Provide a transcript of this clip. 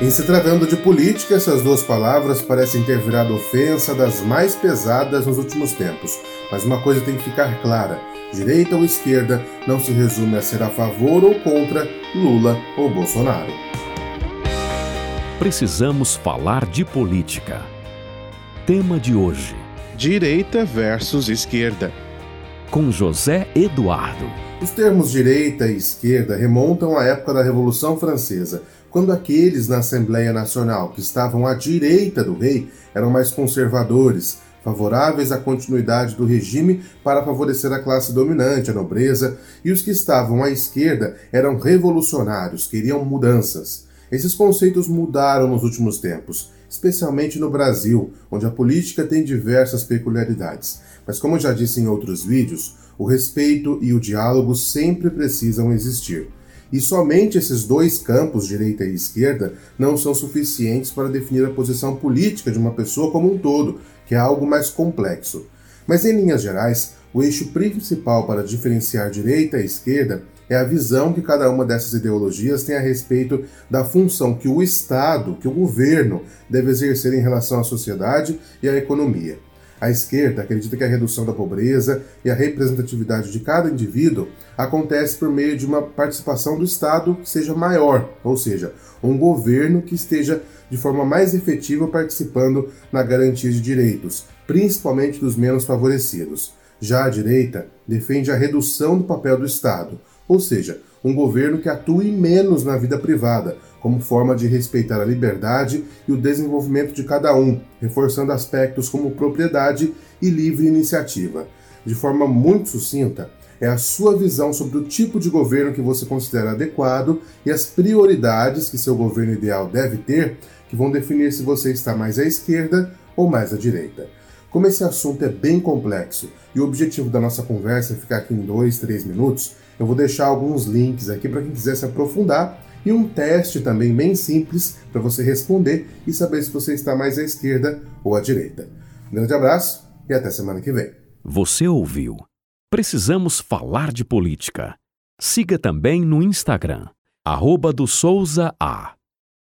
Em se tratando de política, essas duas palavras parecem ter virado ofensa das mais pesadas nos últimos tempos. Mas uma coisa tem que ficar clara: direita ou esquerda não se resume a ser a favor ou contra Lula ou Bolsonaro. Precisamos falar de política. Tema de hoje: Direita versus esquerda. Com José Eduardo. Os termos direita e esquerda remontam à época da Revolução Francesa, quando aqueles na Assembleia Nacional que estavam à direita do rei eram mais conservadores, favoráveis à continuidade do regime para favorecer a classe dominante, a nobreza, e os que estavam à esquerda eram revolucionários, queriam mudanças. Esses conceitos mudaram nos últimos tempos, especialmente no Brasil, onde a política tem diversas peculiaridades. Mas, como já disse em outros vídeos, o respeito e o diálogo sempre precisam existir. E somente esses dois campos, direita e esquerda, não são suficientes para definir a posição política de uma pessoa como um todo, que é algo mais complexo. Mas, em linhas gerais, o eixo principal para diferenciar direita e esquerda é a visão que cada uma dessas ideologias tem a respeito da função que o Estado, que o governo, deve exercer em relação à sociedade e à economia. A esquerda acredita que a redução da pobreza e a representatividade de cada indivíduo acontece por meio de uma participação do Estado que seja maior, ou seja, um governo que esteja de forma mais efetiva participando na garantia de direitos, principalmente dos menos favorecidos. Já a direita defende a redução do papel do Estado, ou seja, um governo que atue menos na vida privada, como forma de respeitar a liberdade e o desenvolvimento de cada um, reforçando aspectos como propriedade e livre iniciativa. De forma muito sucinta, é a sua visão sobre o tipo de governo que você considera adequado e as prioridades que seu governo ideal deve ter que vão definir se você está mais à esquerda ou mais à direita. Como esse assunto é bem complexo e o objetivo da nossa conversa é ficar aqui em dois, três minutos, eu vou deixar alguns links aqui para quem quiser se aprofundar e um teste também bem simples para você responder e saber se você está mais à esquerda ou à direita. Um grande abraço e até semana que vem. Você ouviu? Precisamos falar de política. Siga também no Instagram, arroba do Souza A.